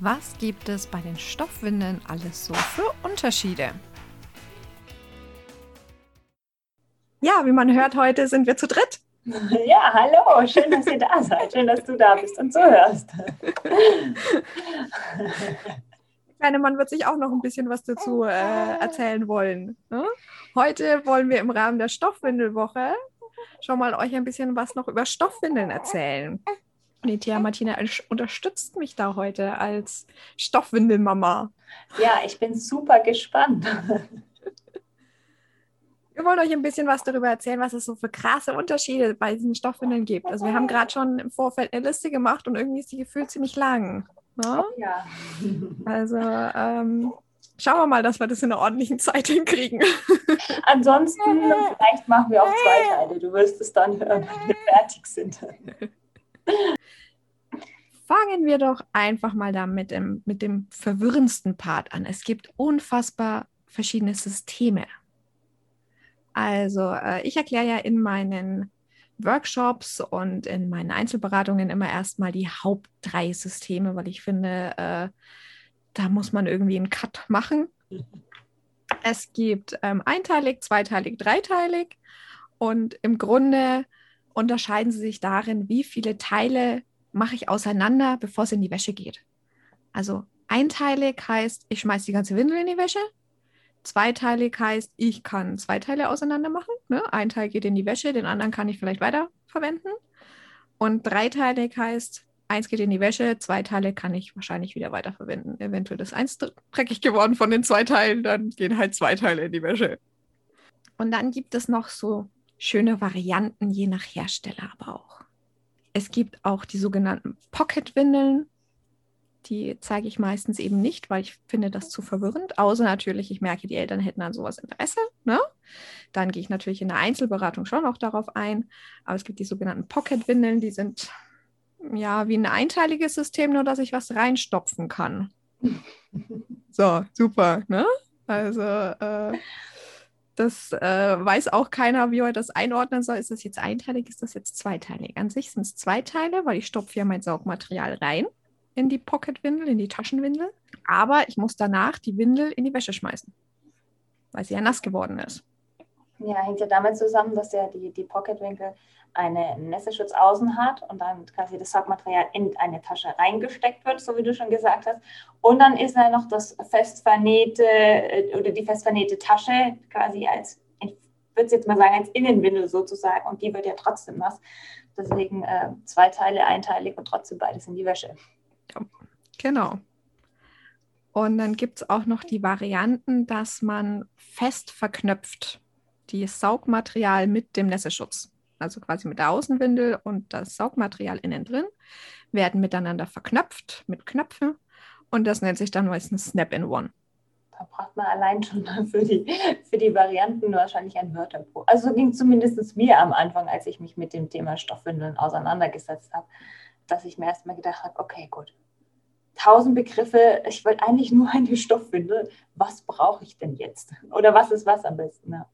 Was gibt es bei den Stoffwindeln alles so für Unterschiede? Ja, wie man hört, heute sind wir zu dritt. Ja, hallo, schön, dass ihr da seid. Schön, dass du da bist und zuhörst. Kleine Mann wird sich auch noch ein bisschen was dazu äh, erzählen wollen. Ne? Heute wollen wir im Rahmen der Stoffwindelwoche schon mal euch ein bisschen was noch über Stoffwindeln erzählen. Die Thea Martina unterstützt mich da heute als Stoffwindelmama. Ja, ich bin super gespannt. Wir wollen euch ein bisschen was darüber erzählen, was es so für krasse Unterschiede bei diesen Stoffwindeln gibt. Also wir haben gerade schon im Vorfeld eine Liste gemacht und irgendwie ist die gefühlt ziemlich lang. Ne? Ja. Also ähm, schauen wir mal, dass wir das in einer ordentlichen Zeit hinkriegen. Ansonsten, vielleicht machen wir auch zwei Teile. Du wirst es dann hören, wenn wir fertig sind. Fangen wir doch einfach mal damit im, mit dem verwirrendsten Part an. Es gibt unfassbar verschiedene Systeme. Also äh, ich erkläre ja in meinen Workshops und in meinen Einzelberatungen immer erstmal die Haupt drei Systeme, weil ich finde, äh, da muss man irgendwie einen Cut machen. Es gibt ähm, einteilig, zweiteilig, dreiteilig und im Grunde unterscheiden sie sich darin, wie viele Teile mache ich auseinander, bevor es in die Wäsche geht. Also einteilig heißt, ich schmeiße die ganze Windel in die Wäsche. Zweiteilig heißt, ich kann zwei Teile auseinander machen. Ne? Ein Teil geht in die Wäsche, den anderen kann ich vielleicht weiter verwenden. Und dreiteilig heißt, eins geht in die Wäsche, zwei Teile kann ich wahrscheinlich wieder weiterverwenden. Eventuell ist eins dreckig geworden von den zwei Teilen, dann gehen halt zwei Teile in die Wäsche. Und dann gibt es noch so schöne Varianten, je nach Hersteller aber auch. Es gibt auch die sogenannten Pocket-Windeln. Die zeige ich meistens eben nicht, weil ich finde das zu verwirrend. Außer natürlich, ich merke, die Eltern hätten an sowas Interesse. Ne? Dann gehe ich natürlich in der Einzelberatung schon auch darauf ein. Aber es gibt die sogenannten Pocket-Windeln, die sind ja wie ein einteiliges System, nur dass ich was reinstopfen kann. so, super. Ne? Also äh, das äh, weiß auch keiner, wie er das einordnen soll. Ist das jetzt einteilig, ist das jetzt zweiteilig? An sich sind es zwei Teile, weil ich stopfe ja mein Saugmaterial rein in die Pocketwindel, in die Taschenwindel. Aber ich muss danach die Windel in die Wäsche schmeißen, weil sie ja nass geworden ist. Ja, hängt ja damit zusammen, dass ja die, die Pocketwinkel einen Nässeschutz außen hat und dann quasi das Saugmaterial in eine Tasche reingesteckt wird, so wie du schon gesagt hast. Und dann ist da noch das festvernähte äh, oder die festvernähte Tasche quasi als, ich würde es jetzt mal sagen, als Innenwindel sozusagen und die wird ja trotzdem nass. Deswegen äh, zwei Teile einteilig und trotzdem beides in die Wäsche. Ja, genau. Und dann gibt es auch noch die Varianten, dass man fest verknöpft das Saugmaterial mit dem Nässeschutz also quasi mit der Außenwindel und das Saugmaterial innen drin, werden miteinander verknöpft mit Knöpfen und das nennt sich dann meistens Snap-in-One. Da braucht man allein schon für die, für die Varianten wahrscheinlich ein Wörterbuch. Also so ging es zumindest mir am Anfang, als ich mich mit dem Thema Stoffwindeln auseinandergesetzt habe, dass ich mir erstmal gedacht habe, okay, gut, tausend Begriffe, ich wollte eigentlich nur eine Stoffwindel, was brauche ich denn jetzt? Oder was ist was am besten? Ja.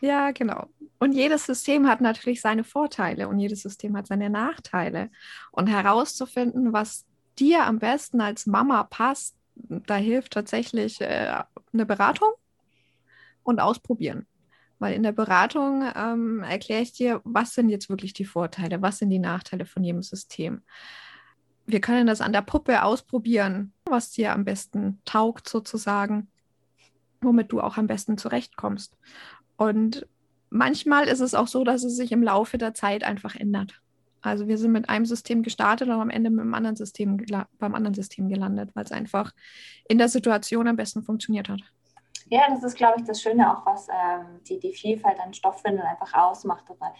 Ja, genau. Und jedes System hat natürlich seine Vorteile und jedes System hat seine Nachteile. Und herauszufinden, was dir am besten als Mama passt, da hilft tatsächlich äh, eine Beratung und ausprobieren. Weil in der Beratung ähm, erkläre ich dir, was sind jetzt wirklich die Vorteile, was sind die Nachteile von jedem System. Wir können das an der Puppe ausprobieren, was dir am besten taugt sozusagen, womit du auch am besten zurechtkommst. Und manchmal ist es auch so, dass es sich im Laufe der Zeit einfach ändert. Also wir sind mit einem System gestartet und am Ende mit einem anderen System beim anderen System gelandet, weil es einfach in der Situation am besten funktioniert hat. Ja, das ist, glaube ich, das Schöne auch, was ähm, die, die Vielfalt an Stoffwindeln einfach ausmacht. Weil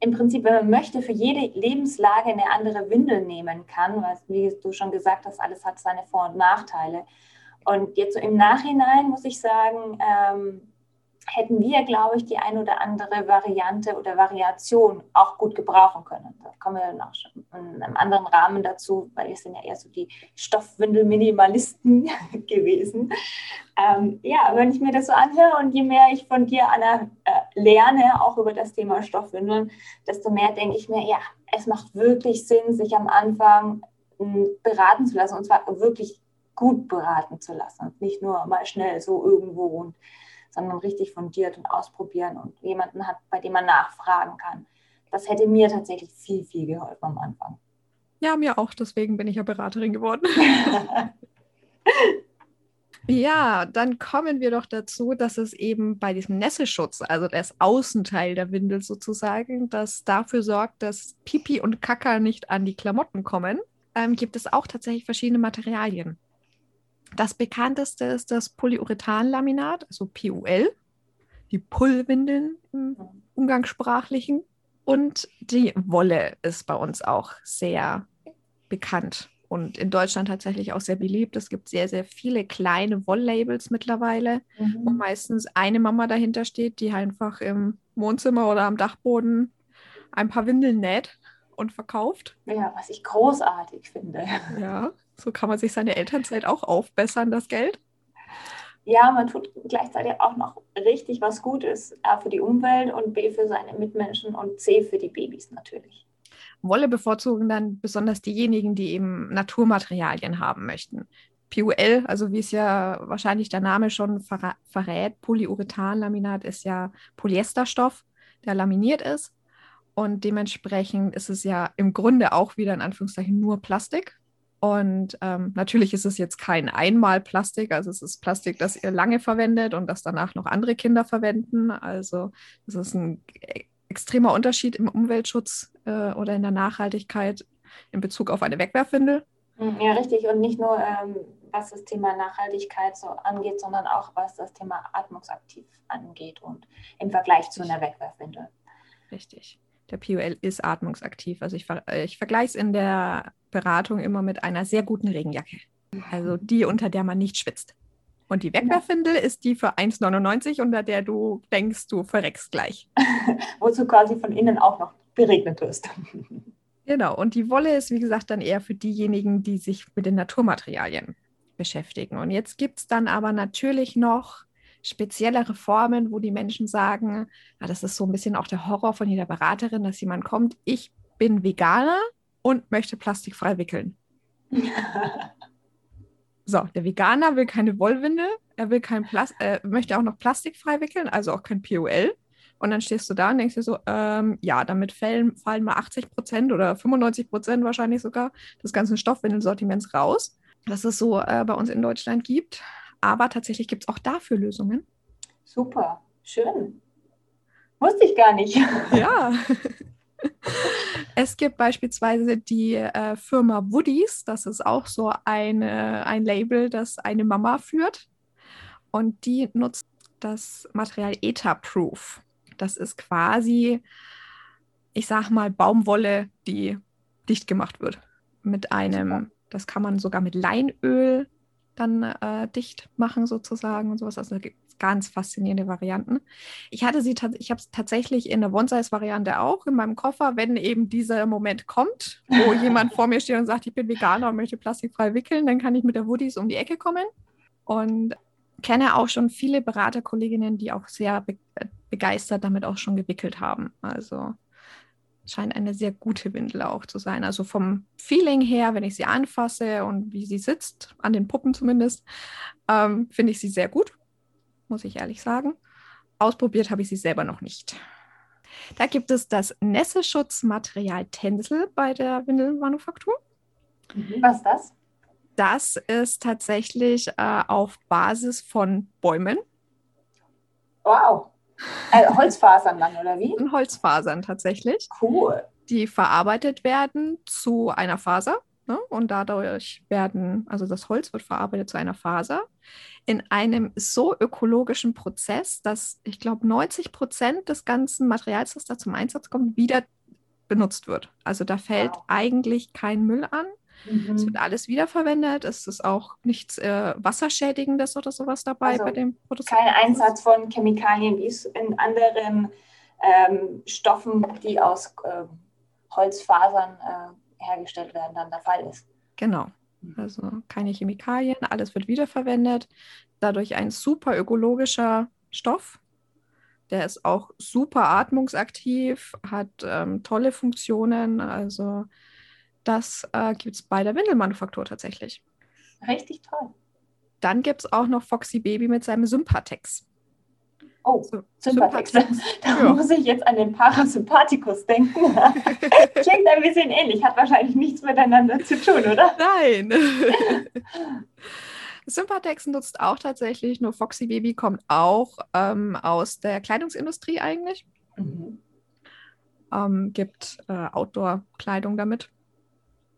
Im Prinzip, wenn man möchte, für jede Lebenslage eine andere Windel nehmen kann, weil, wie du schon gesagt hast, alles hat seine Vor- und Nachteile. Und jetzt so im Nachhinein muss ich sagen, ähm, hätten wir, glaube ich, die ein oder andere Variante oder Variation auch gut gebrauchen können. Da kommen wir noch in einem anderen Rahmen dazu, weil wir sind ja eher so die Stoffwindel-Minimalisten gewesen. Ähm, ja, wenn ich mir das so anhöre und je mehr ich von dir, Anna, äh, lerne, auch über das Thema Stoffwindeln, desto mehr denke ich mir, ja, es macht wirklich Sinn, sich am Anfang hm, beraten zu lassen und zwar wirklich gut beraten zu lassen. Nicht nur mal schnell so irgendwo und sondern richtig fundiert und ausprobieren und jemanden hat, bei dem man nachfragen kann. Das hätte mir tatsächlich viel, viel geholfen am Anfang. Ja, mir auch. Deswegen bin ich ja Beraterin geworden. ja, dann kommen wir doch dazu, dass es eben bei diesem Nässeschutz, also das Außenteil der Windel sozusagen, das dafür sorgt, dass Pipi und Kaka nicht an die Klamotten kommen, ähm, gibt es auch tatsächlich verschiedene Materialien. Das bekannteste ist das Polyurethanlaminat, also PUL, die Pullwindeln im Umgangssprachlichen. Und die Wolle ist bei uns auch sehr bekannt und in Deutschland tatsächlich auch sehr beliebt. Es gibt sehr, sehr viele kleine Wolllabels mittlerweile, mhm. wo meistens eine Mama dahinter steht, die einfach im Wohnzimmer oder am Dachboden ein paar Windeln näht und verkauft. Ja, was ich großartig finde. Ja, so kann man sich seine Elternzeit auch aufbessern, das Geld. Ja, man tut gleichzeitig auch noch richtig was Gutes. A für die Umwelt und B für seine Mitmenschen und C für die Babys natürlich. Wolle bevorzugen dann besonders diejenigen, die eben Naturmaterialien haben möchten. PUL, also wie es ja wahrscheinlich der Name schon verrät, Polyurethanlaminat ist ja Polyesterstoff, der laminiert ist. Und dementsprechend ist es ja im Grunde auch wieder in Anführungszeichen nur Plastik. Und ähm, natürlich ist es jetzt kein Einmalplastik, also es ist Plastik, das ihr lange verwendet und das danach noch andere Kinder verwenden. Also es ist ein e-, extremer Unterschied im Umweltschutz äh, oder in der Nachhaltigkeit in Bezug auf eine Wegwerfwindel. Hm, ja, richtig. Und nicht nur, ähm, was das Thema Nachhaltigkeit so angeht, sondern auch was das Thema atmungsaktiv angeht und im Vergleich zu einer Wegwerfwindel. Richtig. Der PUL ist atmungsaktiv. Also ich, äh, ich vergleiche es in der Beratung immer mit einer sehr guten Regenjacke. Also die, unter der man nicht schwitzt. Und die Wegwerfwindel ja. ist die für 1,99, unter der du denkst, du verreckst gleich. Wozu quasi von innen auch noch beregnet wirst. Genau, und die Wolle ist, wie gesagt, dann eher für diejenigen, die sich mit den Naturmaterialien beschäftigen. Und jetzt gibt es dann aber natürlich noch speziellere Formen, wo die Menschen sagen, ja, das ist so ein bisschen auch der Horror von jeder Beraterin, dass jemand kommt, ich bin Veganer und möchte plastikfrei wickeln. so, der Veganer will keine Wollwindel, er will kein Plas äh, möchte auch noch plastikfrei wickeln, also auch kein POL. Und dann stehst du da und denkst dir so, ähm, ja, damit fallen, fallen mal 80 Prozent oder 95 Prozent wahrscheinlich sogar des ganzen Stoffwindelsortiments raus, das es so äh, bei uns in Deutschland gibt. Aber tatsächlich gibt es auch dafür Lösungen. Super, schön. Wusste ich gar nicht. Ja. Es gibt beispielsweise die äh, Firma Woodies, das ist auch so eine, ein Label, das eine Mama führt. Und die nutzt das Material Etherproof. Das ist quasi, ich sag mal, Baumwolle, die dicht gemacht wird. Mit einem, das kann man sogar mit Leinöl dann äh, dicht machen sozusagen und sowas. Also da gibt es ganz faszinierende Varianten. Ich hatte sie, ich habe es tatsächlich in der One-Size-Variante auch in meinem Koffer, wenn eben dieser Moment kommt, wo jemand vor mir steht und sagt, ich bin Veganer und möchte plastikfrei wickeln, dann kann ich mit der Woodies um die Ecke kommen. Und kenne auch schon viele Beraterkolleginnen, die auch sehr be begeistert damit auch schon gewickelt haben. Also scheint eine sehr gute Windel auch zu sein. Also vom Feeling her, wenn ich sie anfasse und wie sie sitzt, an den Puppen zumindest, ähm, finde ich sie sehr gut, muss ich ehrlich sagen. Ausprobiert habe ich sie selber noch nicht. Da gibt es das Nässeschutzmaterial Tencel bei der Windelmanufaktur. Mhm. Was ist das? Das ist tatsächlich äh, auf Basis von Bäumen. Wow. Also Holzfasern dann, oder wie? In Holzfasern tatsächlich. Cool. Die verarbeitet werden zu einer Faser. Ne? Und dadurch werden, also das Holz wird verarbeitet zu einer Faser in einem so ökologischen Prozess, dass ich glaube 90 Prozent des ganzen Materials, das da zum Einsatz kommt, wieder benutzt wird. Also da fällt wow. eigentlich kein Müll an. Mhm. Es wird alles wiederverwendet. Es ist auch nichts äh, Wasserschädigendes oder sowas dabei Also bei dem Produkt. Kein Einsatz von Chemikalien, wie es in anderen ähm, Stoffen, die aus ähm, Holzfasern äh, hergestellt werden, dann der Fall ist. Genau. Also keine Chemikalien, alles wird wiederverwendet. Dadurch ein super ökologischer Stoff. Der ist auch super atmungsaktiv, hat ähm, tolle Funktionen. Also das äh, gibt es bei der Windelmanufaktur tatsächlich. Richtig toll. Dann gibt es auch noch Foxy Baby mit seinem Sympatex. Oh. Sympathex. Da Ja. muss ich jetzt an den Parasympathikus denken. Klingt ein bisschen ähnlich, hat wahrscheinlich nichts miteinander zu tun, oder? Nein. Sympatex nutzt auch tatsächlich, nur Foxy Baby kommt auch ähm, aus der Kleidungsindustrie eigentlich. Ähm, gibt äh, Outdoor-Kleidung damit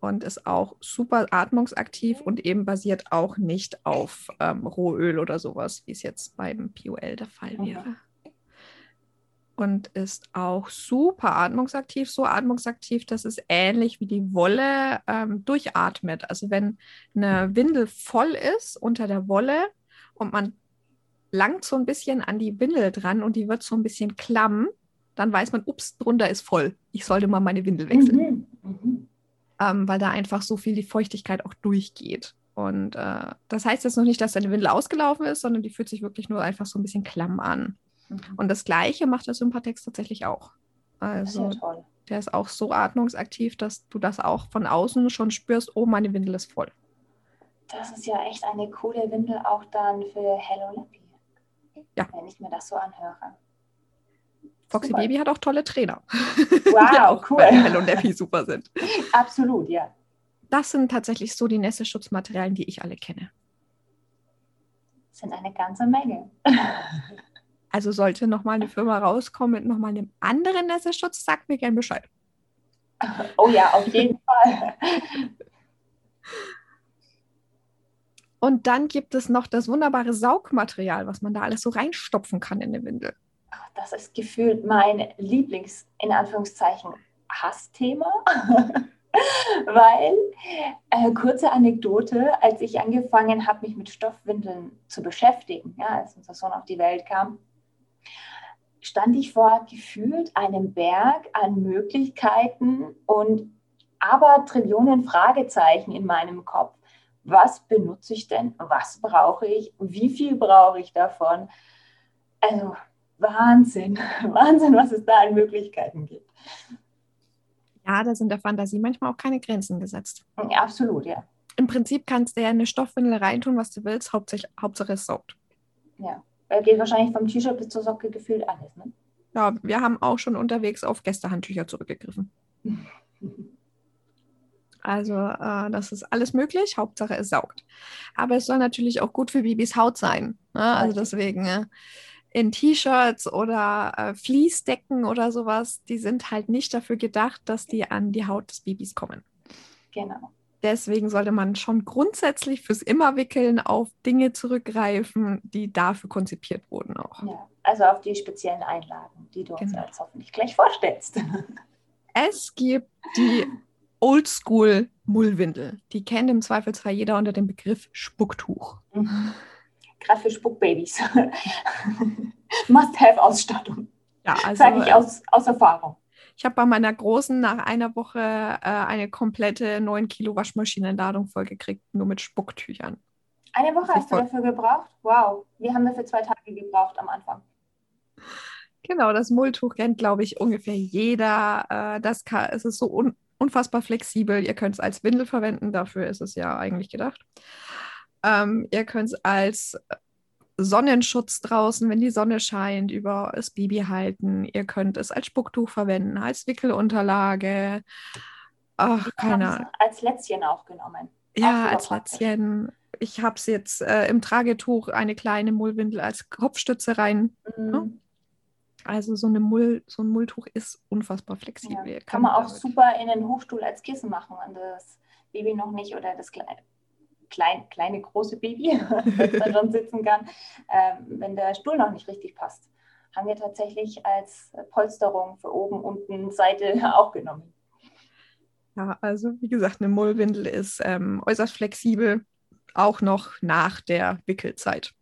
und ist auch super atmungsaktiv und eben basiert auch nicht auf ähm, Rohöl oder sowas, wie es jetzt beim POL der Fall Mhm. wäre. Und ist auch super atmungsaktiv, so atmungsaktiv, dass es ähnlich wie die Wolle ähm, durchatmet. Also wenn eine Windel voll ist unter der Wolle und man langt so ein bisschen an die Windel dran und die wird so ein bisschen klamm, dann weiß man, ups, drunter ist voll. Ich sollte mal meine Windel wechseln Mhm. Mhm. Ähm, weil da einfach so viel die Feuchtigkeit auch durchgeht. Und äh, das heißt jetzt noch nicht, dass deine Windel ausgelaufen ist, sondern die fühlt sich wirklich nur einfach so ein bisschen klamm an. Mhm. Und das Gleiche macht der Sympatex tatsächlich auch. Das ist ja Also toll. der ist auch so atmungsaktiv, dass du das auch von außen schon spürst, oh, meine Windel ist voll. Das ist ja echt eine coole Windel auch dann für Hello Lappy. Ja. Wenn ich mir das so anhöre. Foxy Super. Baby hat auch tolle Trainer. Wow, auch cool. bei Hello Nappy super sind. Absolut, ja. Das sind tatsächlich so die Nässe-Schutzmaterialien, die ich alle kenne. Sind eine ganze Menge. Also sollte nochmal eine Firma rauskommen mit nochmal einem anderen Nässeschutz, sagt mir gern Bescheid. Oh ja, auf jeden Fall. Und dann gibt es noch das wunderbare Saugmaterial, was man da alles so reinstopfen kann in eine Windel. Das ist gefühlt mein Lieblings, in Anführungszeichen, Hassthema. Weil, äh, kurze Anekdote, als ich angefangen habe, mich mit Stoffwindeln zu beschäftigen, ja, als unser Sohn auf die Welt kam, stand ich vor gefühlt einem Berg an Möglichkeiten und aber Trillionen Fragezeichen in meinem Kopf. Was benutze ich denn? Was brauche ich? Wie viel brauche ich davon? Also Wahnsinn, Wahnsinn, was es da an Möglichkeiten gibt. Ja, da sind der Fantasie manchmal auch keine Grenzen gesetzt. Ja, absolut, ja. Im Prinzip kannst du ja in eine Stoffwindel reintun, was du willst, Hauptsache, Hauptsache es saugt. ja. Weil geht wahrscheinlich vom T-Shirt bis zur Socke gefühlt alles. Ne? Ja, wir haben auch schon unterwegs auf Gästehandtücher zurückgegriffen. Also äh, das ist alles möglich, Hauptsache es saugt. Aber es soll natürlich auch gut für Babys Haut sein. Ne? Also deswegen äh, in T-Shirts oder äh, Fließdecken oder sowas, die sind halt nicht dafür gedacht, dass die an die Haut des Babys kommen. Genau. Deswegen sollte man schon grundsätzlich fürs Immerwickeln auf Dinge zurückgreifen, die dafür konzipiert wurden auch. Ja. Also auf die speziellen Einlagen, die du uns Genau. jetzt hoffentlich gleich vorstellst. Es gibt die Oldschool Mullwindel. Die kennt im Zweifelsfall jeder unter dem Begriff Spucktuch. Gerade für Spuckbabys. Must-have-Ausstattung. Ja, also Sage ich aus, aus Erfahrung. ich habe bei meiner Großen nach einer Woche äh, eine komplette 9 Kilo Waschmaschinenladung vollgekriegt, nur mit Spucktüchern. Eine Woche hast du Voll. dafür gebraucht? Wow. Wir haben dafür zwei Tage gebraucht am Anfang. Genau, das Mulltuch kennt, glaube ich, ungefähr jeder. Äh, das kann, es ist so un unfassbar flexibel. Ihr könnt es als Windel verwenden, dafür ist es ja eigentlich gedacht. Ähm, ihr könnt es als Sonnenschutz draußen, wenn die Sonne scheint, über das Baby halten. Ihr könnt es als Spucktuch verwenden, als Wickelunterlage. Ach, keine Ahnung. als Lätzchen auch genommen. Ja, super als praktisch. Lätzchen. Ich habe es jetzt äh, im Tragetuch eine kleine Mullwindel als Kopfstütze rein. Mhm. Also so, eine Mull, so ein Mulltuch ist unfassbar flexibel. Ja. Ihr Kann man auch super in den Hochstuhl als Kissen machen und das Baby noch nicht oder das kleine, klein, kleine große Baby, das da schon sitzen kann, ähm, wenn der Stuhl noch nicht richtig passt. Haben wir tatsächlich als Polsterung für oben, unten, Seite auch genommen. Ja, also wie gesagt, eine Mullwindel ist ähm, äußerst flexibel, auch noch nach der Wickelzeit.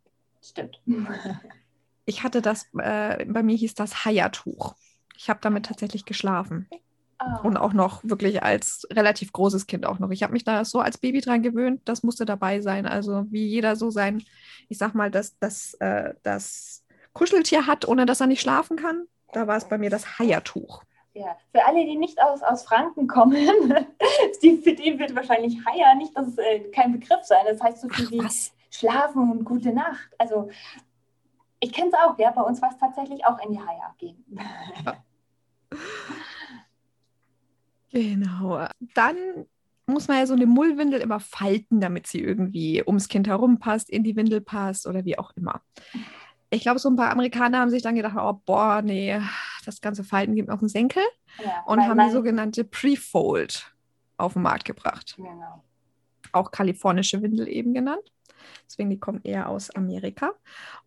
Stimmt. Ich hatte das, äh, bei mir hieß das Haiertuch. Ich habe damit tatsächlich geschlafen. Oh. Und auch noch wirklich als relativ großes Kind auch noch. Ich habe mich da so als Baby dran gewöhnt, das musste dabei sein. Also wie jeder so sein, ich sag mal, das, das, äh, das Kuscheltier hat, ohne dass er nicht schlafen kann. Da war es bei mir das Haiertuch. Ja, für alle, die nicht aus, aus Franken kommen, die, für die wird wahrscheinlich Haier nicht das, äh, kein Begriff sein. Das heißt so viel Ach, wie was? Schlafen und gute Nacht. Also ich kenne es auch, ja. Bei uns war es tatsächlich auch in die Haier gehen. Genau. Dann muss man ja so eine Mullwindel immer falten, damit sie irgendwie ums Kind herum passt, in die Windel passt oder wie auch immer. Ich glaube, so ein paar Amerikaner haben sich dann gedacht, oh, boah, nee, das ganze Falten gibt mir auf den Senkel Ja, und haben die sogenannte Pre-Fold auf den Markt gebracht. Genau. Auch kalifornische Windel eben genannt. Deswegen, die kommt eher aus Amerika.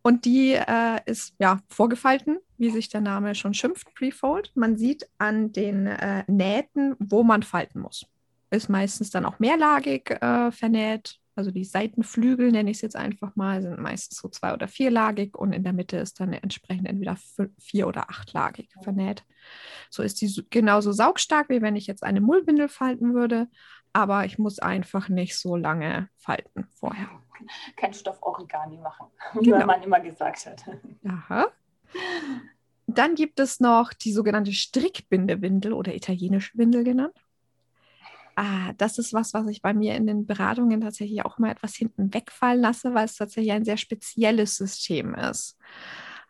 Und die äh, ist ja vorgefalten, wie sich der Name schon schimpft, Pre-Fold. Man sieht an den äh, Nähten, wo man falten muss. Ist meistens dann auch mehrlagig äh, vernäht. Also die Seitenflügel, nenne ich es jetzt einfach mal, sind meistens so zwei- oder vierlagig und in der Mitte ist dann entsprechend entweder vier- oder achtlagig vernäht. So ist die so- genauso saugstark, wie wenn ich jetzt eine Mullwindel falten würde, aber ich muss einfach nicht so lange falten vorher. Kein Stoff-Origami machen, Genau. wie man immer gesagt hat. Aha. Dann gibt es noch die sogenannte Strickbindewindel oder italienische Windel genannt. Ah, das ist was, was ich bei mir in den Beratungen tatsächlich auch mal etwas hinten wegfallen lasse, weil es tatsächlich ein sehr spezielles System ist.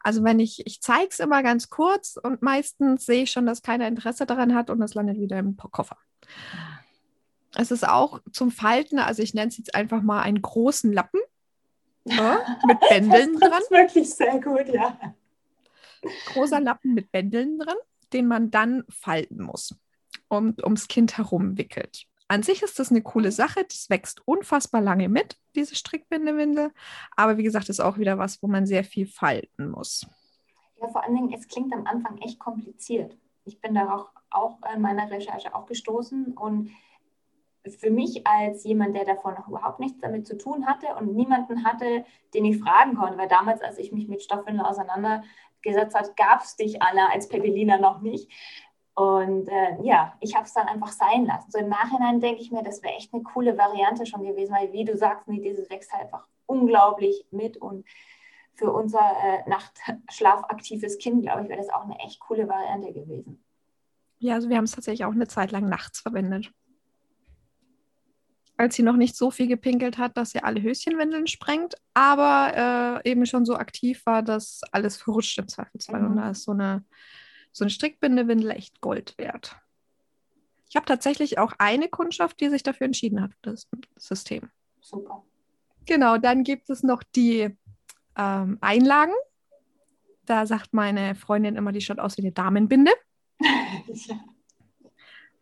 Also wenn ich, ich zeige es immer ganz kurz und meistens sehe ich schon, dass keiner Interesse daran hat und es landet wieder im Koffer. Es ist auch zum Falten, also ich nenne es jetzt einfach mal einen großen Lappen ja, mit Bändeln das dran. ist wirklich sehr gut, ja. Großer Lappen mit Bändeln dran, den man dann falten muss und ums Kind herum wickelt. An sich ist das eine coole Sache, das wächst unfassbar lange mit, diese Strickbindewindel. Aber wie gesagt, ist auch wieder was, wo man sehr viel falten muss. Ja, vor allen Dingen, es klingt am Anfang echt kompliziert. Ich bin darauf auch in meiner Recherche auch gestoßen und für mich als jemand, der davor noch überhaupt nichts damit zu tun hatte und niemanden hatte, den ich fragen konnte, weil damals, als ich mich mit Stoffwindeln auseinandergesetzt habe, gab es dich, Anna, als Pepelina noch nicht. Und äh, ja, ich habe es dann einfach sein lassen. So im Nachhinein denke ich mir, das wäre echt eine coole Variante schon gewesen, weil wie du sagst, nee, dieses wächst halt einfach unglaublich mit und für unser äh, nachtschlafaktives Kind, glaube ich, wäre das auch eine echt coole Variante gewesen. Ja, also wir haben es tatsächlich auch eine Zeit lang nachts verwendet. Als sie noch nicht so viel gepinkelt hat, dass sie alle Höschenwindeln sprengt, aber äh, eben schon so aktiv war, dass alles verrutscht im Zweifelsfall. Mhm. Und da ist so eine, so eine Strickbindewindel echt Gold wert. Ich habe tatsächlich auch eine Kundschaft, die sich dafür entschieden hat, das System. Super. Genau, dann gibt es noch die ähm, Einlagen. Da sagt meine Freundin immer, die schaut aus wie eine Damenbinde. ja.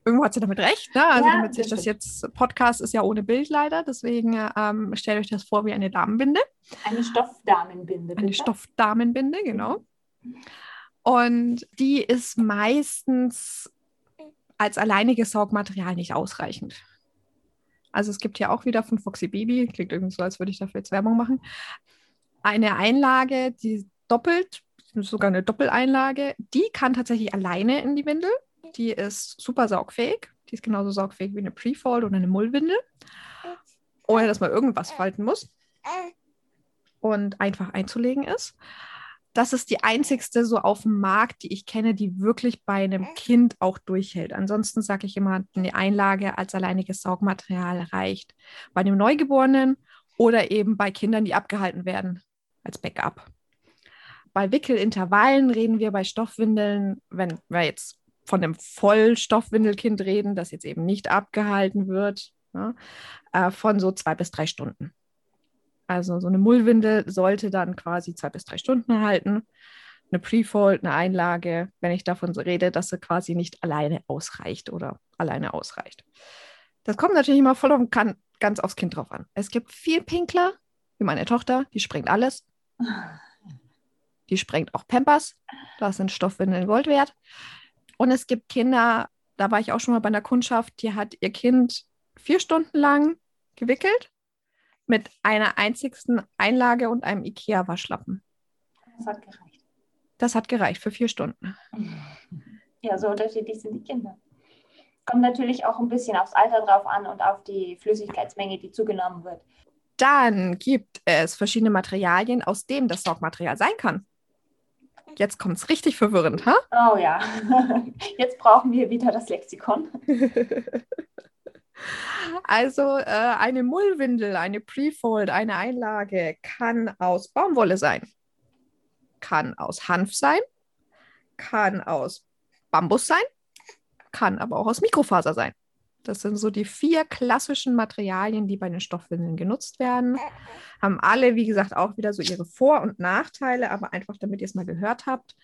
Irgendwo hat sie damit recht, ne? Also Ja, damit sich das jetzt, Podcast ist ja ohne Bild leider, deswegen ähm, stellt euch das vor wie eine Damenbinde, Eine Stoffdamenbinde, eine. Stoffdamenbinde, genau. Und die ist meistens als alleiniges Saugmaterial nicht ausreichend. Also es gibt ja auch wieder von Foxy Baby, klingt irgendwie so, als würde ich dafür jetzt Werbung machen, eine Einlage, die doppelt, sogar eine Doppeleinlage, die kann tatsächlich alleine in die Windel. Die ist super saugfähig. Die ist genauso saugfähig wie eine Prefold oder eine Mullwindel, ohne dass man irgendwas falten muss und einfach einzulegen ist. Das ist die einzigste so auf dem Markt, die ich kenne, die wirklich bei einem Kind auch durchhält. Ansonsten sage ich immer, eine Einlage als alleiniges Saugmaterial reicht bei einem Neugeborenen oder eben bei Kindern, die abgehalten werden als Backup. Bei Wickelintervallen reden wir bei Stoffwindeln, wenn wir jetzt von einem Vollstoffwindelkind reden, das jetzt eben nicht abgehalten wird, ne, äh, von so zwei bis drei Stunden. Also so eine Mullwindel sollte dann quasi zwei bis drei Stunden halten. Eine Prefold, eine Einlage, wenn ich davon so rede, dass sie quasi nicht alleine ausreicht oder alleine ausreicht. Das kommt natürlich immer voll und kann ganz aufs Kind drauf an. Es gibt viel Pinkler, wie meine Tochter, die sprengt alles. Die sprengt auch Pampers. Das sind Stoffwindeln Gold wert. Und es gibt Kinder, da war ich auch schon mal bei einer Kundschaft, die hat ihr Kind vier Stunden lang gewickelt mit einer einzigsten Einlage und einem IKEA-Waschlappen. Das hat gereicht. Das hat gereicht für vier Stunden. Ja, so unterschiedlich sind die Kinder. Kommt natürlich auch ein bisschen aufs Alter drauf an und auf die Flüssigkeitsmenge, die zugenommen wird. Dann gibt es verschiedene Materialien, aus denen das Saugmaterial sein kann. Jetzt kommt es richtig verwirrend, ha? Oh ja, jetzt brauchen wir wieder das Lexikon. Also äh, eine Mullwindel, eine Prefold, eine Einlage kann aus Baumwolle sein, kann aus Hanf sein, kann aus Bambus sein, kann aber auch aus Mikrofaser sein. Das sind so die vier klassischen Materialien, die bei den Stoffwindeln genutzt werden. Haben alle, wie gesagt, auch wieder so ihre Vor- und Nachteile, aber einfach damit ihr es mal gehört habt.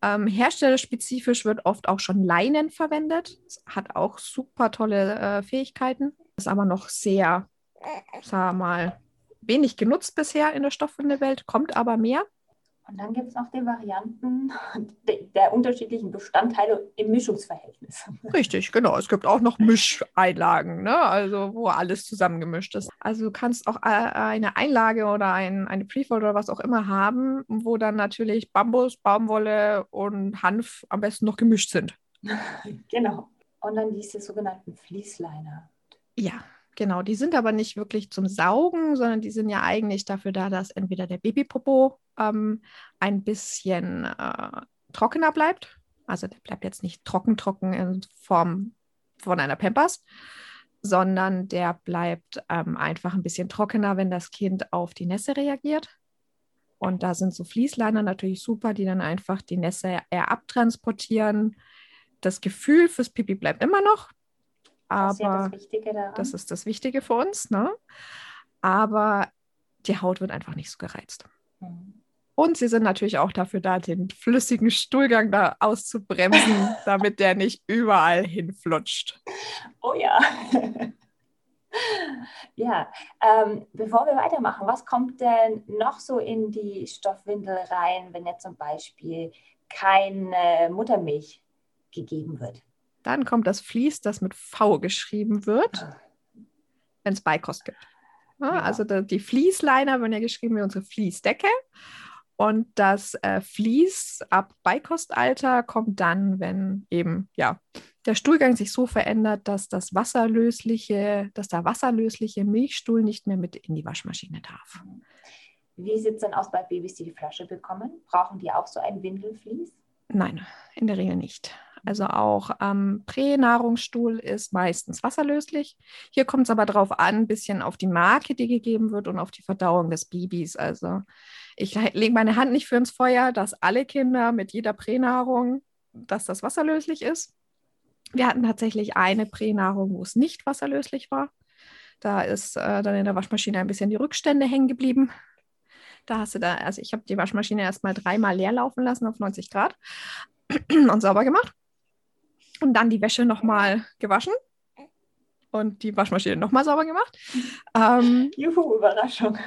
Ähm, herstellerspezifisch wird oft auch schon Leinen verwendet. Das hat auch super tolle äh, Fähigkeiten. Ist aber noch sehr, sagen wir mal, wenig genutzt bisher in der Stoffwindelwelt, kommt aber mehr. Und dann gibt es noch die Varianten der, der, unterschiedlichen Bestandteile im Mischungsverhältnis. Richtig, genau. Es gibt auch noch Mischeinlagen, ne? also wo alles zusammengemischt ist. Also du kannst auch äh, eine Einlage oder ein, eine Prefold oder was auch immer haben, wo dann natürlich Bambus, Baumwolle und Hanf am besten noch gemischt sind. genau. Und dann diese sogenannten Fließliner. Ja, Genau, die sind aber nicht wirklich zum Saugen, sondern die sind ja eigentlich dafür da, dass entweder der Babypopo ähm, ein bisschen äh, trockener bleibt. Also der bleibt jetzt nicht trocken, trocken in Form von einer Pampers, sondern der bleibt ähm, einfach ein bisschen trockener, wenn das Kind auf die Nässe reagiert. Und da sind so Fließliner natürlich super, die dann einfach die Nässe eher abtransportieren. Das Gefühl fürs Pipi bleibt immer noch, aber das ist, ja das, das ist das Wichtige für uns. Ne? Aber die Haut wird einfach nicht so gereizt. Mhm. Und sie sind natürlich auch dafür da, den flüssigen Stuhlgang da auszubremsen, damit der nicht überall hinflutscht. Oh ja. ja, ähm, bevor wir weitermachen, was kommt denn noch so in die Stoffwindel rein, wenn jetzt zum Beispiel keine Muttermilch gegeben wird? Dann kommt das Vlies, das mit V geschrieben wird, wenn es Beikost gibt. Ja, ja. Also die Fließliner werden ja geschrieben wie unsere Fließdecke. Und das äh, Vlies ab Beikostalter kommt dann, wenn eben ja der Stuhlgang sich so verändert, dass das wasserlösliche, dass der wasserlösliche Milchstuhl nicht mehr mit in die Waschmaschine darf. Wie sieht es denn aus bei Babys, die die Flasche bekommen? Brauchen die auch so ein Windelflies? Nein, in der Regel nicht. Also auch ähm, Pränahrungsstuhl ist meistens wasserlöslich. Hier kommt es aber darauf an, ein bisschen auf die Marke, die gegeben wird und auf die Verdauung des Babys. Also ich lege meine Hand nicht für ins Feuer, dass alle Kinder mit jeder Pränahrung, dass das wasserlöslich ist. Wir hatten tatsächlich eine Pränahrung, wo es nicht wasserlöslich war. Da ist äh, dann in der Waschmaschine ein bisschen die Rückstände hängen geblieben. Da hast du da, also ich habe die Waschmaschine erstmal dreimal leer laufen lassen auf 90 Grad und sauber gemacht und dann die Wäsche nochmal gewaschen und die Waschmaschine nochmal sauber gemacht. Ähm, Juhu, Überraschung.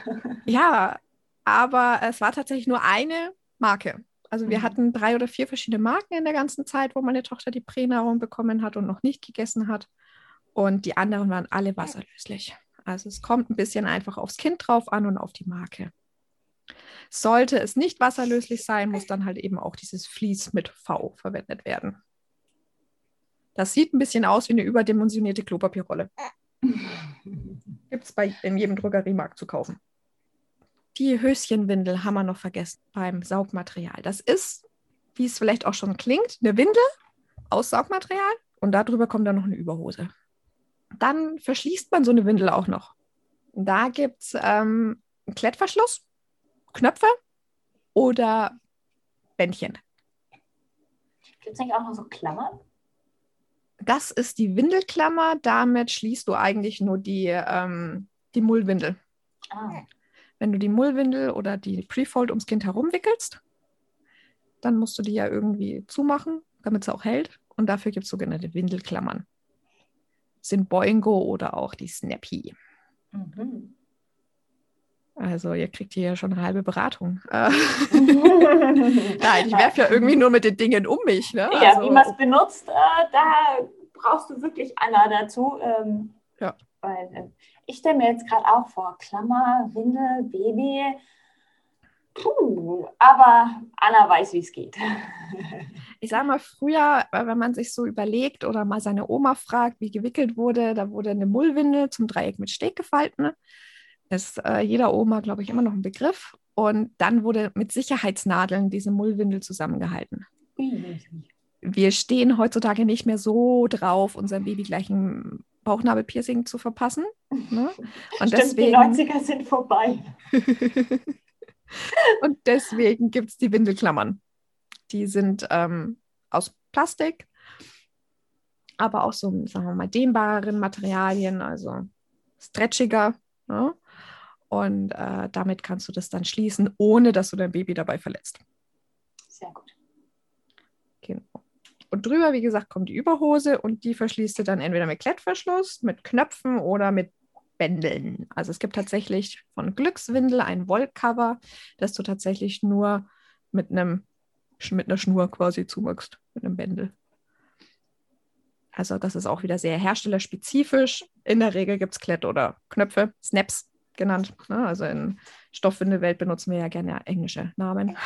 ja, aber es war tatsächlich nur eine Marke. Also wir mhm. hatten drei oder vier verschiedene Marken in der ganzen Zeit, wo meine Tochter die Pränahrung bekommen hat und noch nicht gegessen hat. Und die anderen waren alle wasserlöslich. Also es kommt ein bisschen einfach aufs Kind drauf an und auf die Marke. Sollte es nicht wasserlöslich sein, muss dann halt eben auch dieses Vlies mit V verwendet werden. Das sieht ein bisschen aus wie eine überdimensionierte Klopapierrolle. Gibt es in jedem Drogeriemarkt zu kaufen. Die Höschenwindel haben wir noch vergessen beim Saugmaterial. Das ist, wie es vielleicht auch schon klingt, eine Windel aus Saugmaterial und darüber kommt dann noch eine Überhose. Dann verschließt man so eine Windel auch noch. Da gibt es ähm, einen Klettverschluss, Knöpfe oder Bändchen. Gibt es nicht auch noch so Klammern? Das ist die Windelklammer. Damit schließt du eigentlich nur die, ähm, die Mullwindel. Ah. Wenn du die Mullwindel oder die Prefold ums Kind herumwickelst, dann musst du die ja irgendwie zumachen, damit sie auch hält. Und dafür gibt es sogenannte Windelklammern. Das sind Boingo oder auch die Snappy. Mhm. Also ihr kriegt hier ja schon eine halbe Beratung. Nein, ich werfe ja irgendwie nur mit den Dingen um mich. Ne? Ja, also, wie man es benutzt, äh, da brauchst du wirklich Anna dazu. Ähm, ja. Weil, äh, ich stelle mir jetzt gerade auch vor, Klammer, Windel, Baby. Puh, aber Anna weiß, wie es geht. Ich sage mal, früher, äh, wenn man sich so überlegt oder mal seine Oma fragt, wie gewickelt wurde, da wurde eine Mullwindel zum Dreieck mit Steg gefalten. Ne? Ist äh, jeder Oma, glaube ich, immer noch ein Begriff. Und dann wurde mit Sicherheitsnadeln diese Mullwindel zusammengehalten. Wir stehen heutzutage nicht mehr so drauf, unserem Baby gleich ein Bauchnabelpiercing zu verpassen. Ne? Und Stimmt, deswegen, die 90er sind vorbei. und deswegen gibt es die Windelklammern. Die sind ähm, aus Plastik, aber auch so, sagen wir mal, dehnbareren Materialien, also stretchiger. Ne? Und äh, damit kannst du das dann schließen, ohne dass du dein Baby dabei verletzt. Sehr gut. Und drüber, wie gesagt, kommt die Überhose und die verschließt du dann entweder mit Klettverschluss, mit Knöpfen oder mit Bändeln. Also es gibt tatsächlich von Glückswindel ein Wollcover, das du tatsächlich nur mit einem mit einer Schnur quasi zumachst, mit einem Bändel. Also das ist auch wieder sehr herstellerspezifisch. In der Regel gibt es Klett oder Knöpfe, Snaps genannt. Ne? Also in Stoffwindelwelt benutzen wir ja gerne englische Namen.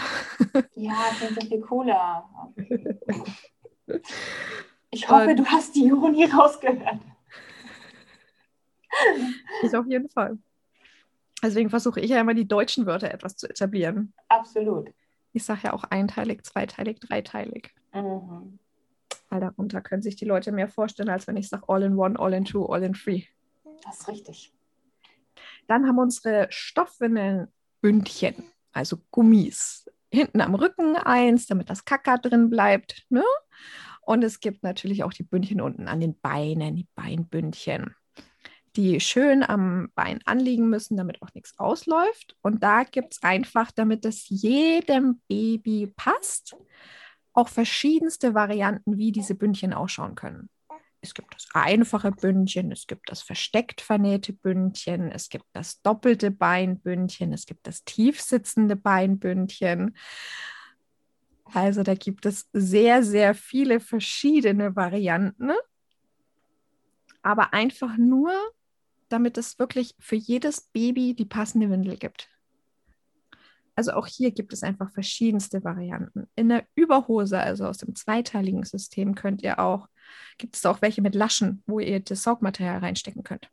Ja, klingt so viel cooler. Ich hoffe, Und, du hast die Ironie rausgehört. Ich auf jeden Fall. Deswegen versuche ich ja immer die deutschen Wörter etwas zu etablieren. Absolut. Ich sage ja auch einteilig, zweiteilig, dreiteilig. Mhm. Weil darunter können sich die Leute mehr vorstellen, als wenn ich sage all in one, all in two, all in three. Das ist richtig. Dann haben wir unsere Stoffwindeln Bündchen, also Gummis. Hinten am Rücken eins, damit das Kacker drin bleibt. Ne? Und es gibt natürlich auch die Bündchen unten an den Beinen, die Beinbündchen, die schön am Bein anliegen müssen, damit auch nichts ausläuft. Und da gibt es einfach, damit es jedem Baby passt, auch verschiedenste Varianten, wie diese Bündchen ausschauen können. Es gibt das einfache Bündchen, es gibt das versteckt vernähte Bündchen, es gibt das doppelte Beinbündchen, es gibt das tiefsitzende Beinbündchen. Also da gibt es sehr, sehr viele verschiedene Varianten, aber einfach nur, damit es wirklich für jedes Baby die passende Windel gibt. Also auch hier gibt es einfach verschiedenste Varianten. In der Überhose, also aus dem zweiteiligen System, könnt ihr auch, gibt es auch welche mit Laschen, wo ihr das Saugmaterial reinstecken könnt.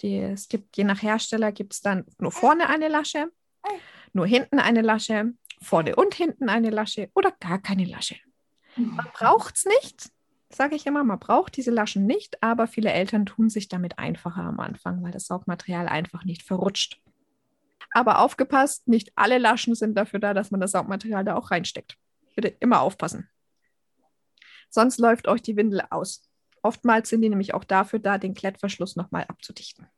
Die, es gibt, je nach Hersteller, gibt es dann nur vorne eine Lasche, nur hinten eine Lasche, vorne und hinten eine Lasche oder gar keine Lasche. Man braucht es nicht, sage ich immer, man braucht diese Laschen nicht, aber viele Eltern tun sich damit einfacher am Anfang, weil das Saugmaterial einfach nicht verrutscht. Aber aufgepasst, nicht alle Laschen sind dafür da, dass man das Saugmaterial da auch reinsteckt. Bitte immer aufpassen. Sonst läuft euch die Windel aus. Oftmals sind die nämlich auch dafür da, den Klettverschluss nochmal abzudichten.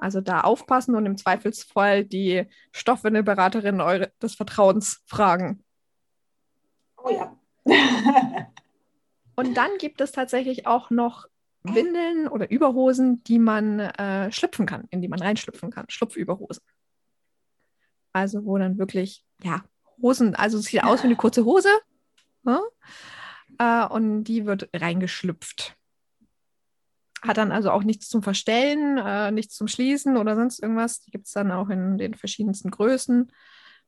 Also da aufpassen und im Zweifelsfall die Stoffwindelberaterin eure, des Vertrauens fragen. Oh ja. und dann gibt es tatsächlich auch noch Windeln oder Überhosen, die man äh, schlüpfen kann, in die man reinschlüpfen kann. Schlupfüberhosen. Also wo dann wirklich, ja, Hosen, also es sieht aus wie eine kurze Hose. Ne? Äh, und die wird reingeschlüpft. Hat dann also auch nichts zum Verstellen, äh, nichts zum Schließen oder sonst irgendwas. Die gibt es dann auch in den verschiedensten Größen.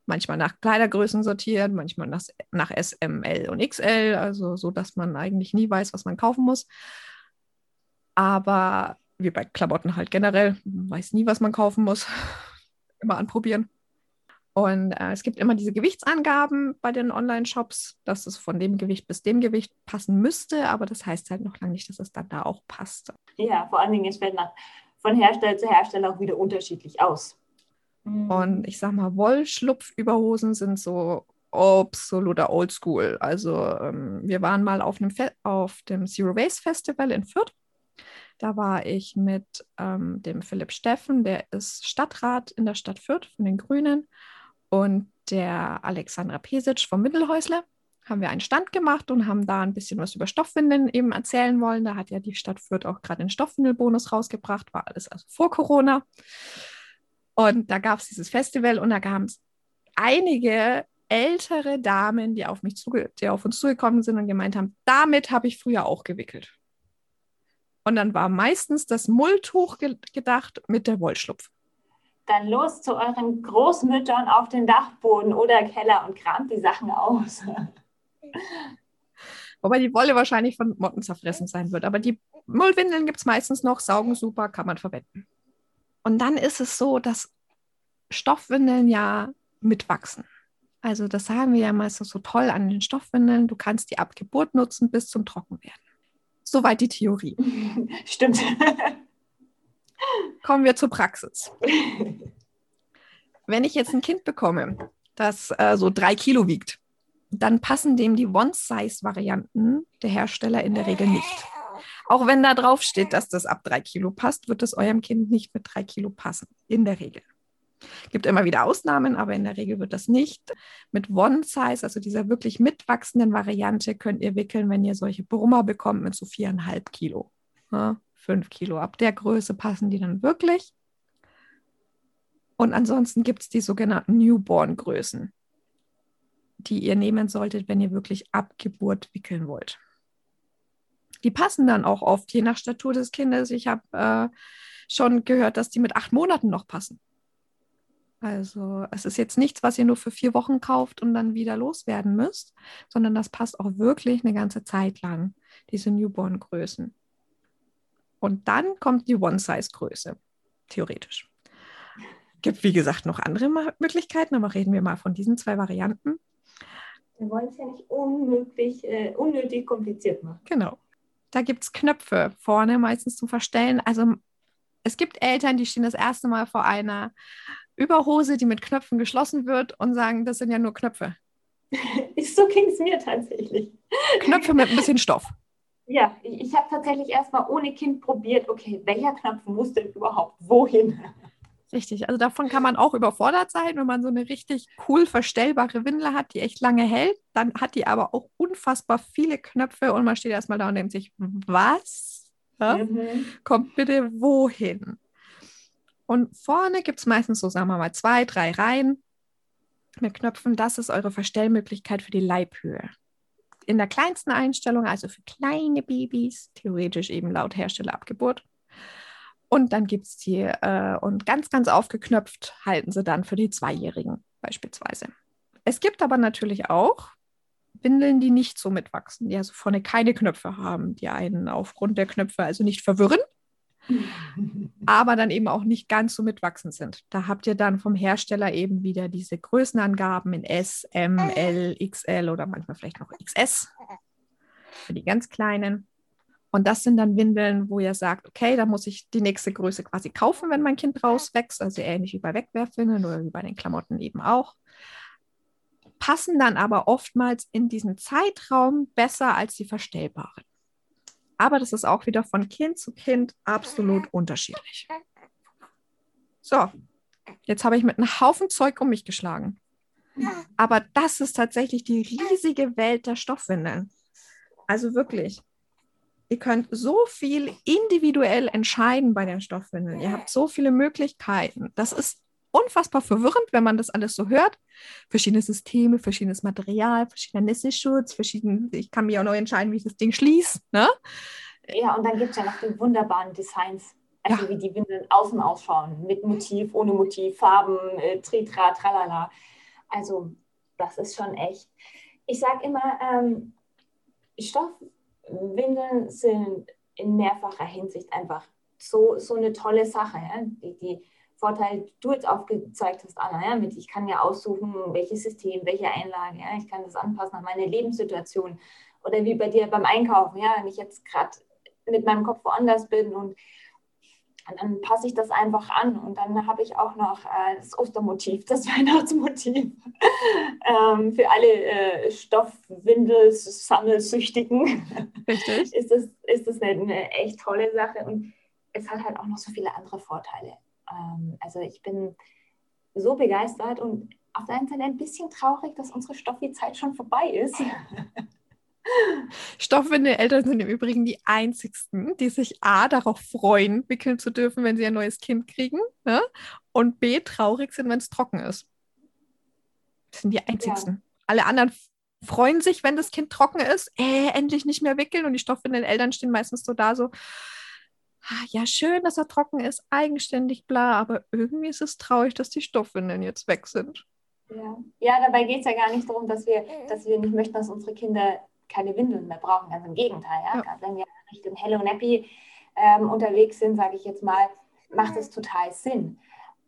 Manchmal nach Kleidergrößen sortiert, manchmal nach, nach S, M, L und XL, also so, dass man eigentlich nie weiß, was man kaufen muss. Aber wie bei Klamotten halt generell, man weiß nie, was man kaufen muss. immer anprobieren. Und äh, es gibt immer diese Gewichtsangaben bei den Online-Shops, dass es von dem Gewicht bis dem Gewicht passen müsste, aber das heißt halt noch lange nicht, dass es dann da auch passt. Ja, vor allen Dingen, es fällt nach, von Hersteller zu Hersteller auch wieder unterschiedlich aus. Mhm. Und ich sag mal, Wollschlupfüberhosen sind so absoluter Oldschool. Also ähm, wir waren mal auf, einem auf dem Zero Waste Festival in Fürth da war ich mit ähm, dem Philipp Steffen, der ist Stadtrat in der Stadt Fürth von den Grünen, und der Alexandra Pesic vom Mittelhäusle. Haben wir einen Stand gemacht und haben da ein bisschen was über Stoffwindeln eben erzählen wollen. Da hat ja die Stadt Fürth auch gerade den Stoffwindelbonus rausgebracht, war alles also vor Corona. Und da gab es dieses Festival und da gab es einige ältere Damen, die auf mich zuge die auf uns zugekommen sind und gemeint haben, damit habe ich früher auch gewickelt. Und dann war meistens das Mulltuch ge gedacht mit der Wollschlupf. Dann los zu euren Großmüttern auf den Dachboden oder Keller und kramt die Sachen aus. Wobei die Wolle wahrscheinlich von Motten zerfressen sein wird. Aber die Mullwindeln gibt es meistens noch, saugen super, kann man verwenden. Und dann ist es so, dass Stoffwindeln ja mitwachsen. Also das sagen wir ja meistens so toll an den Stoffwindeln. Du kannst die ab Geburt nutzen bis zum Trockenwerden. Soweit die Theorie. Stimmt. Kommen wir zur Praxis. Wenn ich jetzt ein Kind bekomme, das äh, so drei Kilo wiegt, dann passen dem die One-Size-Varianten der Hersteller in der Regel nicht. Auch wenn da drauf steht, dass das ab drei Kilo passt, wird es eurem Kind nicht mit drei Kilo passen. In der Regel. Gibt immer wieder Ausnahmen, aber in der Regel wird das nicht. Mit One Size, also dieser wirklich mitwachsenden Variante, könnt ihr wickeln, wenn ihr solche Brummer bekommt mit so viereinhalb Kilo. Ja, fünf Kilo. Ab der Größe passen die dann wirklich. Und ansonsten gibt es die sogenannten Newborn-Größen, die ihr nehmen solltet, wenn ihr wirklich ab Geburt wickeln wollt. Die passen dann auch oft, je nach Statur des Kindes. Ich habe äh, schon gehört, dass die mit acht Monaten noch passen. Also es ist jetzt nichts, was ihr nur für vier Wochen kauft und dann wieder loswerden müsst, sondern das passt auch wirklich eine ganze Zeit lang, diese Newborn-Größen. Und dann kommt die One-Size-Größe, theoretisch. Gibt, wie gesagt, noch andere Möglichkeiten, aber reden wir mal von diesen zwei Varianten. Wir wollen es ja nicht unmöglich, äh, unnötig kompliziert machen. Genau. Da gibt es Knöpfe vorne, meistens zum Verstellen. Also es gibt Eltern, die stehen das erste Mal vor einer Überhose, die mit Knöpfen geschlossen wird und sagen, das sind ja nur Knöpfe. so ging es mir tatsächlich. Knöpfe mit ein bisschen Stoff. Ja, ich habe tatsächlich erstmal ohne Kind probiert, okay, welcher Knopf muss denn überhaupt wohin? Richtig, also davon kann man auch überfordert sein, wenn man so eine richtig cool verstellbare Windel hat, die echt lange hält. Dann hat die aber auch unfassbar viele Knöpfe und man steht erstmal da und denkt sich, was? Ja? Mhm. Kommt bitte wohin? Und vorne gibt es meistens so, sagen wir mal, zwei, drei Reihen mit Knöpfen. Das ist eure Verstellmöglichkeit für die Leibhöhe. In der kleinsten Einstellung, also für kleine Babys, theoretisch eben laut Hersteller Abgeburt. Und dann gibt es die, äh, und ganz, ganz aufgeknöpft halten sie dann für die Zweijährigen beispielsweise. Es gibt aber natürlich auch Windeln, die nicht so mitwachsen, die also vorne keine Knöpfe haben, die einen aufgrund der Knöpfe also nicht verwirren, aber dann eben auch nicht ganz so mitwachsend sind. Da habt ihr dann vom Hersteller eben wieder diese Größenangaben in S, M, L, XL oder manchmal vielleicht noch XS für die ganz kleinen. Und das sind dann Windeln, wo ihr sagt, okay, da muss ich die nächste Größe quasi kaufen, wenn mein Kind rauswächst, also ähnlich wie bei Wegwerfwindeln oder wie bei den Klamotten eben auch. Passen dann aber oftmals in diesen Zeitraum besser als die verstellbaren. Aber das ist auch wieder von Kind zu Kind absolut unterschiedlich. So, jetzt habe ich mit einem Haufen Zeug um mich geschlagen. Aber das ist tatsächlich die riesige Welt der Stoffwindeln. Also wirklich, ihr könnt so viel individuell entscheiden bei den Stoffwindeln. Ihr habt so viele Möglichkeiten. Das ist unfassbar verwirrend, wenn man das alles so hört. Verschiedene Systeme, verschiedenes Material, verschiedener Nässeschutz, verschieden, ich kann mir auch noch entscheiden, wie ich das Ding schließe. Ne? Ja, und dann gibt es ja noch die wunderbaren Designs, also ja. wie die Windeln außen ausschauen, mit Motiv, ohne Motiv, Farben, äh, Tritra, tralala. Also das ist schon echt. Ich sage immer, ähm, Stoffwindeln sind in mehrfacher Hinsicht einfach so, so eine tolle Sache. Ja? Die, die Vorteil, du jetzt aufgezeigt hast, Anna, ja, mit ich kann ja aussuchen, welches System, welche Einlage, ja, ich kann das anpassen an meine Lebenssituation. Oder wie bei dir beim Einkaufen, ja, wenn ich jetzt gerade mit meinem Kopf woanders bin und, und dann passe ich das einfach an. Und dann habe ich auch noch äh, das Ostermotiv, das Weihnachtsmotiv ähm, für alle äh, Stoffwindel-Sammelsüchtigen. Richtig. ist das, ist das eine, eine echt tolle Sache und es hat halt auch noch so viele andere Vorteile. Ähm, also ich bin so begeistert und auf der einen Seite ein bisschen traurig, dass unsere Stoffi-Zeit schon vorbei ist. Stoffwindeleltern sind im Übrigen die einzigsten, die sich A darauf freuen, wickeln zu dürfen, wenn sie ein neues Kind kriegen, ne? und B traurig sind, wenn es trocken ist. Das sind die einzigsten. Ja. Alle anderen freuen sich, wenn das Kind trocken ist, äh, endlich nicht mehr wickeln und die stoffwindelnden Eltern stehen meistens so da so, ja, schön, dass er trocken ist, eigenständig, bla, aber irgendwie ist es traurig, dass die Stoffwindeln jetzt weg sind. Ja, ja dabei geht es ja gar nicht darum, dass wir, dass wir nicht möchten, dass unsere Kinder keine Windeln mehr brauchen. Ganz im Gegenteil. Ja? ja. Wenn wir Richtung Hello Nappy ähm, unterwegs sind, sage ich jetzt mal, macht es total Sinn.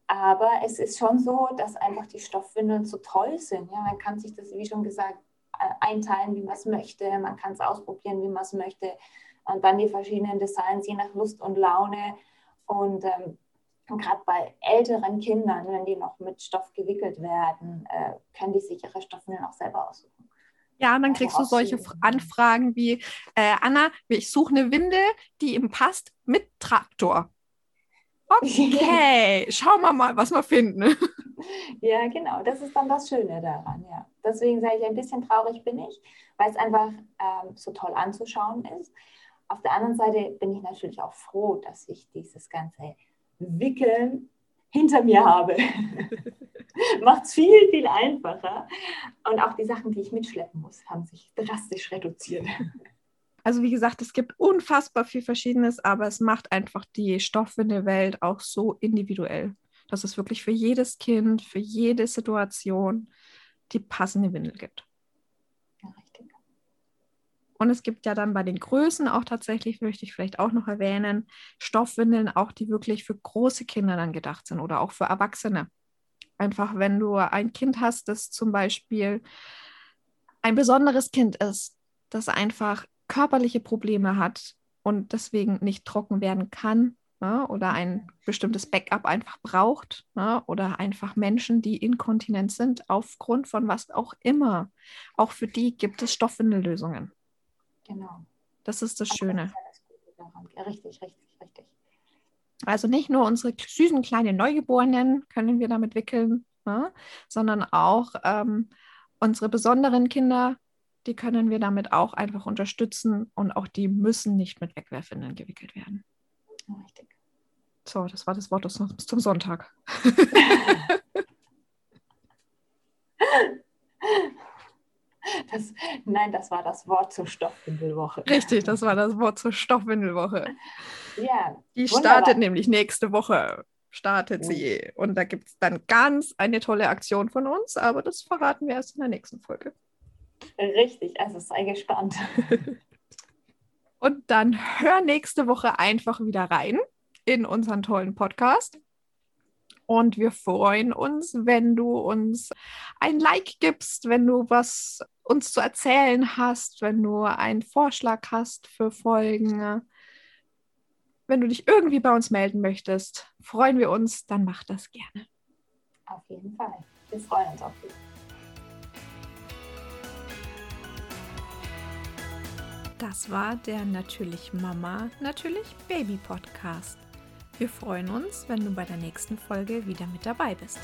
Aber es ist schon so, dass einfach die Stoffwindeln so toll sind. Ja? Man kann sich das, wie schon gesagt, äh, einteilen, wie man es möchte. Man kann es ausprobieren, wie man es möchte. Und dann die verschiedenen Designs, je nach Lust und Laune. Und ähm, gerade bei älteren Kindern, wenn die noch mit Stoff gewickelt werden, äh, können die sich ihre Stoffwindeln auch selber aussuchen. Ja, und dann kriegst du solche Anfragen wie, äh, Anna, ich suche eine Windel, die ihm passt mit Traktor. Okay, schauen wir mal, was wir finden. Ja, genau, das ist dann das Schöne daran, ja. Deswegen sage ich, ein bisschen traurig bin ich, weil es einfach ähm, so toll anzuschauen ist. Auf der anderen Seite bin ich natürlich auch froh, dass ich dieses ganze Wickeln hinter mir habe. Macht es viel, viel einfacher. Und auch die Sachen, die ich mitschleppen muss, haben sich drastisch reduziert. Also wie gesagt, es gibt unfassbar viel Verschiedenes, aber es macht einfach die Stoffwindelwelt auch so individuell, dass es wirklich für jedes Kind, für jede Situation die passende Windel gibt. Und es gibt ja dann bei den Größen auch tatsächlich, möchte ich vielleicht auch noch erwähnen, Stoffwindeln auch, die wirklich für große Kinder dann gedacht sind oder auch für Erwachsene. Einfach, wenn du ein Kind hast, das zum Beispiel ein besonderes Kind ist, das einfach körperliche Probleme hat und deswegen nicht trocken werden kann ja, oder ein bestimmtes Backup einfach braucht ja, oder einfach Menschen, die inkontinent sind, aufgrund von was auch immer. Auch für die gibt es Stoffwindellösungen. Genau. Das ist das Schöne. Ja, richtig, richtig, richtig. Also nicht nur unsere süßen kleinen Neugeborenen können wir damit wickeln, ja, sondern auch ähm, unsere besonderen Kinder die können wir damit auch einfach unterstützen und auch die müssen nicht mit Wegwerfwindeln gewickelt werden. Richtig. So, das war das Wort bis zum Sonntag. Das, nein, das war das Wort zur Stoffwindelwoche. Richtig, das war das Wort zur Stoffwindelwoche. Ja. Die wunderbar. startet nämlich nächste Woche. Startet sie. Und da gibt es dann ganz eine tolle Aktion von uns, aber das verraten wir erst in der nächsten Folge. Richtig, also sei gespannt. Und dann hör nächste Woche einfach wieder rein in unseren tollen Podcast. Und wir freuen uns, wenn du uns ein Like gibst, wenn du was uns zu erzählen hast, wenn du einen Vorschlag hast für Folgen. Wenn du dich irgendwie bei uns melden möchtest, freuen wir uns, dann mach das gerne. Auf jeden Fall. Wir freuen uns auf dich. Das war der Natürlich Mama, Natürlich Baby Podcast. Wir freuen uns, wenn du bei der nächsten Folge wieder mit dabei bist.